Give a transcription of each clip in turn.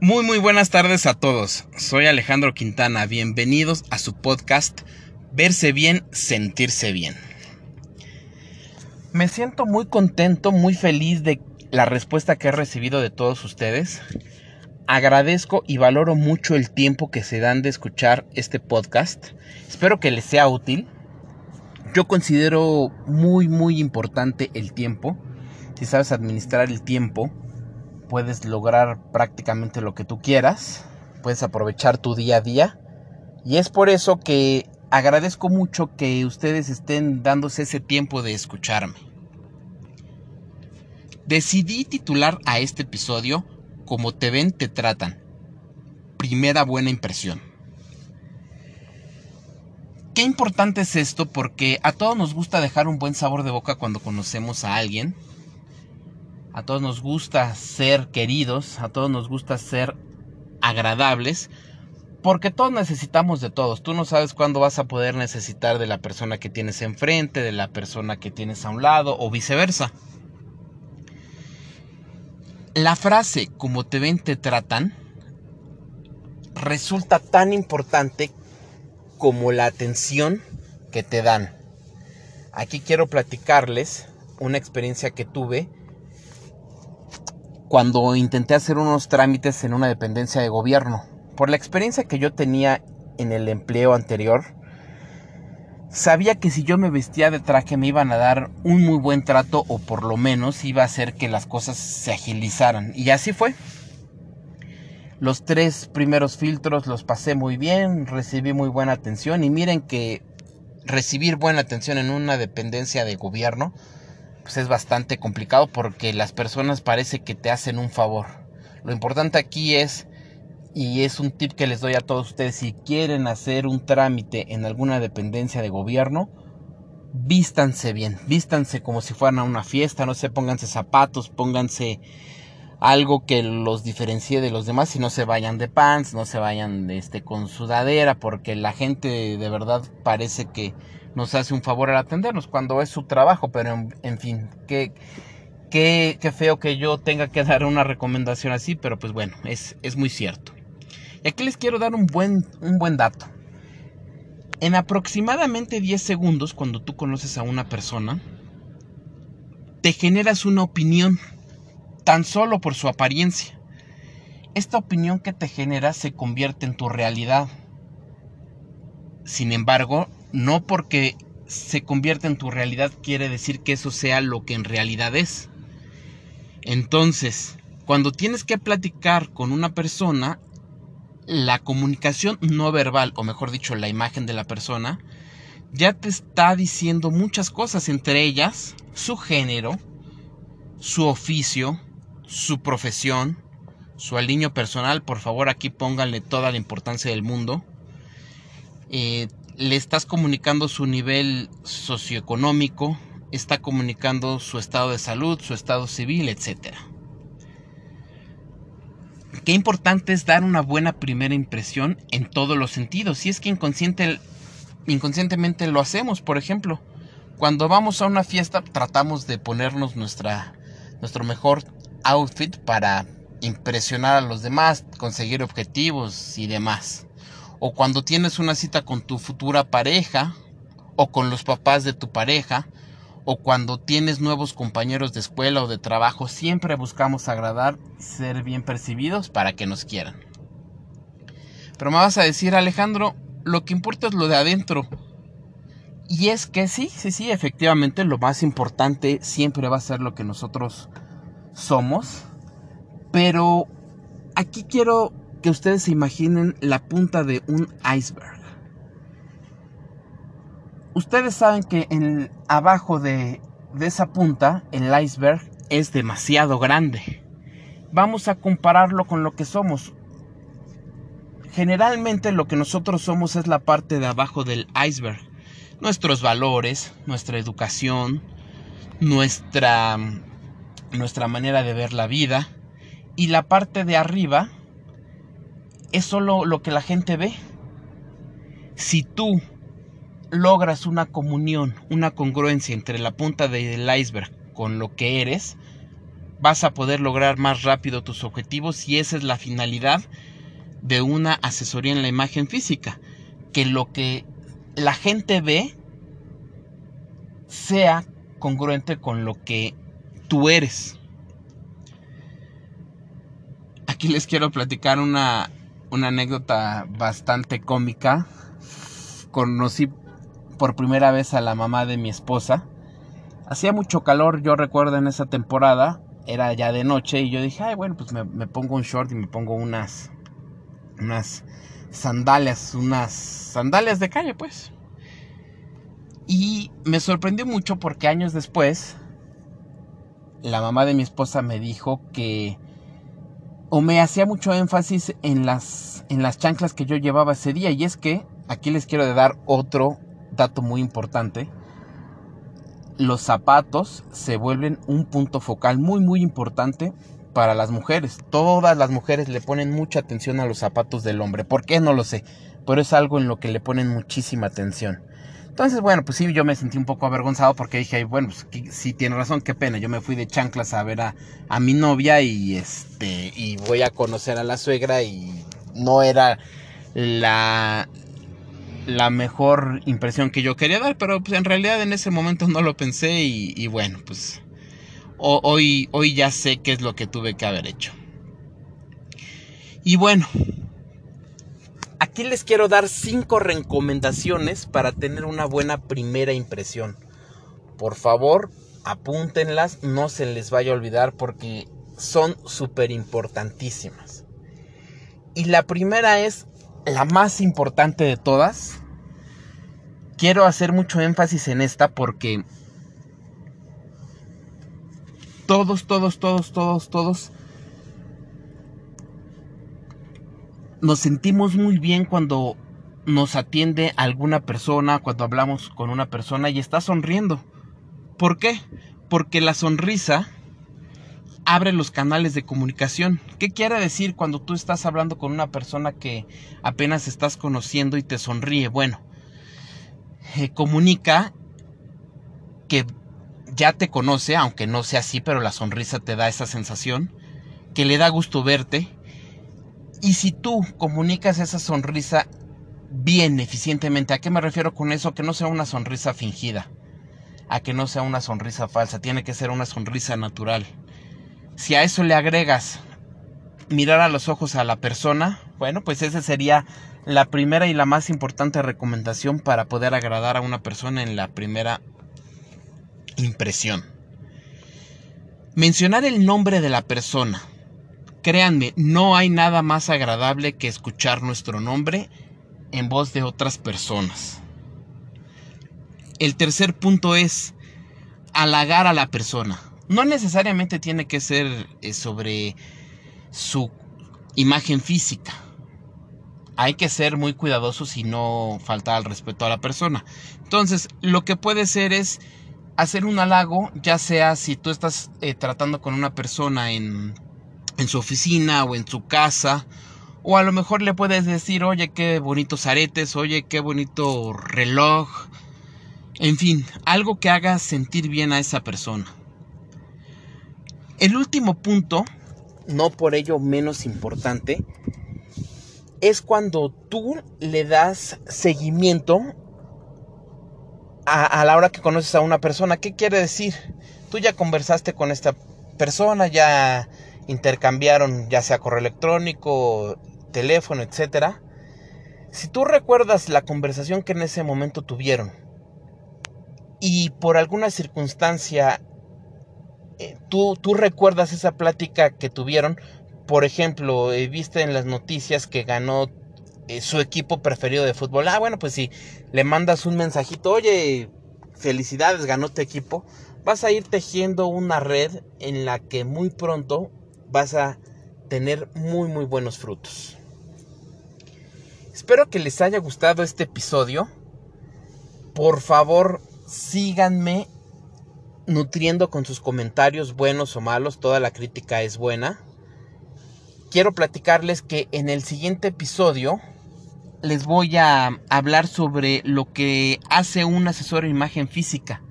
Muy muy buenas tardes a todos. Soy Alejandro Quintana. Bienvenidos a su podcast Verse bien, sentirse bien. Me siento muy contento, muy feliz de la respuesta que he recibido de todos ustedes. Agradezco y valoro mucho el tiempo que se dan de escuchar este podcast. Espero que les sea útil. Yo considero muy muy importante el tiempo. Si sabes administrar el tiempo, puedes lograr prácticamente lo que tú quieras, puedes aprovechar tu día a día y es por eso que agradezco mucho que ustedes estén dándose ese tiempo de escucharme. Decidí titular a este episodio Como te ven, te tratan. Primera buena impresión. Qué importante es esto porque a todos nos gusta dejar un buen sabor de boca cuando conocemos a alguien a todos nos gusta ser queridos, a todos nos gusta ser agradables, porque todos necesitamos de todos. Tú no sabes cuándo vas a poder necesitar de la persona que tienes enfrente, de la persona que tienes a un lado o viceversa. La frase como te ven te tratan resulta tan importante como la atención que te dan. Aquí quiero platicarles una experiencia que tuve cuando intenté hacer unos trámites en una dependencia de gobierno. Por la experiencia que yo tenía en el empleo anterior, sabía que si yo me vestía de traje me iban a dar un muy buen trato o por lo menos iba a hacer que las cosas se agilizaran. Y así fue. Los tres primeros filtros los pasé muy bien, recibí muy buena atención y miren que recibir buena atención en una dependencia de gobierno pues es bastante complicado porque las personas parece que te hacen un favor. Lo importante aquí es, y es un tip que les doy a todos ustedes, si quieren hacer un trámite en alguna dependencia de gobierno, vístanse bien, vístanse como si fueran a una fiesta, no sé, pónganse zapatos, pónganse algo que los diferencie de los demás y no se vayan de pants, no se vayan este con sudadera, porque la gente de verdad parece que nos hace un favor al atendernos cuando es su trabajo, pero en, fin, qué, qué, qué, feo que yo tenga que dar una recomendación así, pero pues bueno, es, es muy cierto. Y aquí les quiero dar un buen, un buen dato. En aproximadamente 10 segundos, cuando tú conoces a una persona, te generas una opinión tan solo por su apariencia. Esta opinión que te genera se convierte en tu realidad. Sin embargo, no porque se convierta en tu realidad quiere decir que eso sea lo que en realidad es. Entonces, cuando tienes que platicar con una persona, la comunicación no verbal, o mejor dicho, la imagen de la persona, ya te está diciendo muchas cosas, entre ellas su género, su oficio, su profesión, su aliño personal, por favor aquí pónganle toda la importancia del mundo, eh, le estás comunicando su nivel socioeconómico, está comunicando su estado de salud, su estado civil, etc. Qué importante es dar una buena primera impresión en todos los sentidos. Si es que inconsciente, inconscientemente lo hacemos, por ejemplo, cuando vamos a una fiesta tratamos de ponernos nuestra, nuestro mejor outfit para impresionar a los demás, conseguir objetivos y demás o cuando tienes una cita con tu futura pareja o con los papás de tu pareja o cuando tienes nuevos compañeros de escuela o de trabajo, siempre buscamos agradar ser bien percibidos para que nos quieran. Pero me vas a decir, Alejandro, lo que importa es lo de adentro. Y es que sí, sí, sí, efectivamente lo más importante siempre va a ser lo que nosotros somos. Pero aquí quiero que ustedes se imaginen la punta de un iceberg. Ustedes saben que en, abajo de, de esa punta el iceberg es demasiado grande. Vamos a compararlo con lo que somos. Generalmente lo que nosotros somos es la parte de abajo del iceberg. Nuestros valores, nuestra educación, nuestra, nuestra manera de ver la vida. Y la parte de arriba es solo lo que la gente ve. Si tú logras una comunión, una congruencia entre la punta del iceberg con lo que eres, vas a poder lograr más rápido tus objetivos y esa es la finalidad de una asesoría en la imagen física. Que lo que la gente ve sea congruente con lo que tú eres. Aquí les quiero platicar una, una anécdota bastante cómica. Conocí por primera vez a la mamá de mi esposa. Hacía mucho calor, yo recuerdo en esa temporada, era ya de noche y yo dije, ay bueno, pues me, me pongo un short y me pongo unas, unas sandalias, unas sandalias de calle pues. Y me sorprendió mucho porque años después, la mamá de mi esposa me dijo que, o me hacía mucho énfasis en las, en las chanclas que yo llevaba ese día. Y es que, aquí les quiero dar otro dato muy importante. Los zapatos se vuelven un punto focal muy muy importante para las mujeres. Todas las mujeres le ponen mucha atención a los zapatos del hombre. ¿Por qué? No lo sé. Pero es algo en lo que le ponen muchísima atención. Entonces, bueno, pues sí, yo me sentí un poco avergonzado porque dije, bueno, pues sí tiene razón, qué pena. Yo me fui de chanclas a ver a, a mi novia y este y voy a conocer a la suegra y no era la la mejor impresión que yo quería dar, pero pues en realidad en ese momento no lo pensé y, bueno, pues hoy, hoy ya sé qué es lo que tuve que haber hecho. Y bueno, Aquí les quiero dar cinco recomendaciones para tener una buena primera impresión. Por favor, apúntenlas, no se les vaya a olvidar porque son súper importantísimas. Y la primera es la más importante de todas. Quiero hacer mucho énfasis en esta porque todos, todos, todos, todos, todos nos sentimos muy bien cuando nos atiende alguna persona, cuando hablamos con una persona y está sonriendo. ¿Por qué? Porque la sonrisa abre los canales de comunicación. ¿Qué quiere decir cuando tú estás hablando con una persona que apenas estás conociendo y te sonríe? Bueno, eh, comunica que ya te conoce, aunque no sea así, pero la sonrisa te da esa sensación, que le da gusto verte, y si tú comunicas esa sonrisa bien, eficientemente, ¿a qué me refiero con eso? Que no sea una sonrisa fingida, a que no sea una sonrisa falsa, tiene que ser una sonrisa natural. Si a eso le agregas mirar a los ojos a la persona, bueno, pues esa sería la primera y la más importante recomendación para poder agradar a una persona en la primera impresión. Mencionar el nombre de la persona Créanme, no hay nada más agradable que escuchar nuestro nombre en voz de otras personas. El tercer punto es halagar a la persona. No necesariamente tiene que ser eh, sobre su imagen física. Hay que ser muy cuidadosos y no faltar al respeto a la persona. Entonces, lo que puede ser es hacer un halago, ya sea si tú estás eh, tratando con una persona en en su oficina o en su casa. O a lo mejor le puedes decir, oye, qué bonitos aretes, oye, qué bonito reloj. En fin, algo que haga sentir bien a esa persona. El último punto, no por ello menos importante, es cuando tú le das seguimiento a, a, la hora que conoces a una persona. ¿Qué quiere decir? Tú ya conversaste con esta persona, ya intercambiaron ya sea correo electrónico, teléfono, etcétera. Si tú recuerdas la conversación que en ese momento tuvieron y por alguna circunstancia eh, tú, tú, recuerdas esa plática que tuvieron, por ejemplo, eh, viste en las noticias que ganó eh, su equipo preferido de fútbol. Ah, bueno, pues si le mandas un mensajito, oye, felicidades, ganó tu equipo, vas a ir tejiendo una red en la que muy pronto vas a tener muy muy buenos frutos. Espero que les haya gustado este episodio. Por favor, síganme nutriendo con sus comentarios buenos o malos. Toda la crítica es buena. Quiero platicarles que en el siguiente episodio les voy a hablar sobre lo que hace un asesor de imagen física.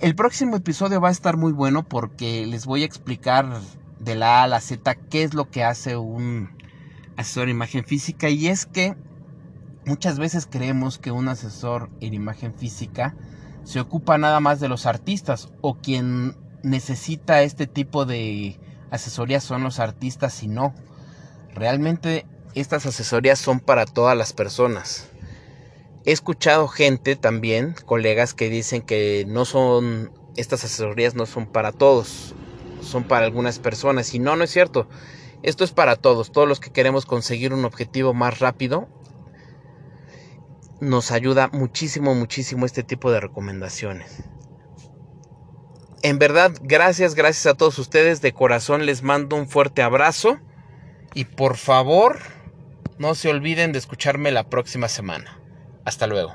El próximo episodio va a estar muy bueno porque les voy a explicar de la A a la Z qué es lo que hace un asesor de imagen física y es que muchas veces creemos que un asesor en imagen física se ocupa nada más de los artistas o quien necesita este tipo de asesorías son los artistas y no. Realmente estas asesorías son para todas las personas. He escuchado gente también, colegas que dicen que no son estas asesorías no son para todos, son para algunas personas y no, no es cierto. Esto es para todos, todos los que queremos conseguir un objetivo más rápido. Nos ayuda muchísimo, muchísimo este tipo de recomendaciones. En verdad, gracias, gracias a todos ustedes. De corazón les mando un fuerte abrazo. Y por favor, no se olviden de escucharme la próxima semana. Hasta luego.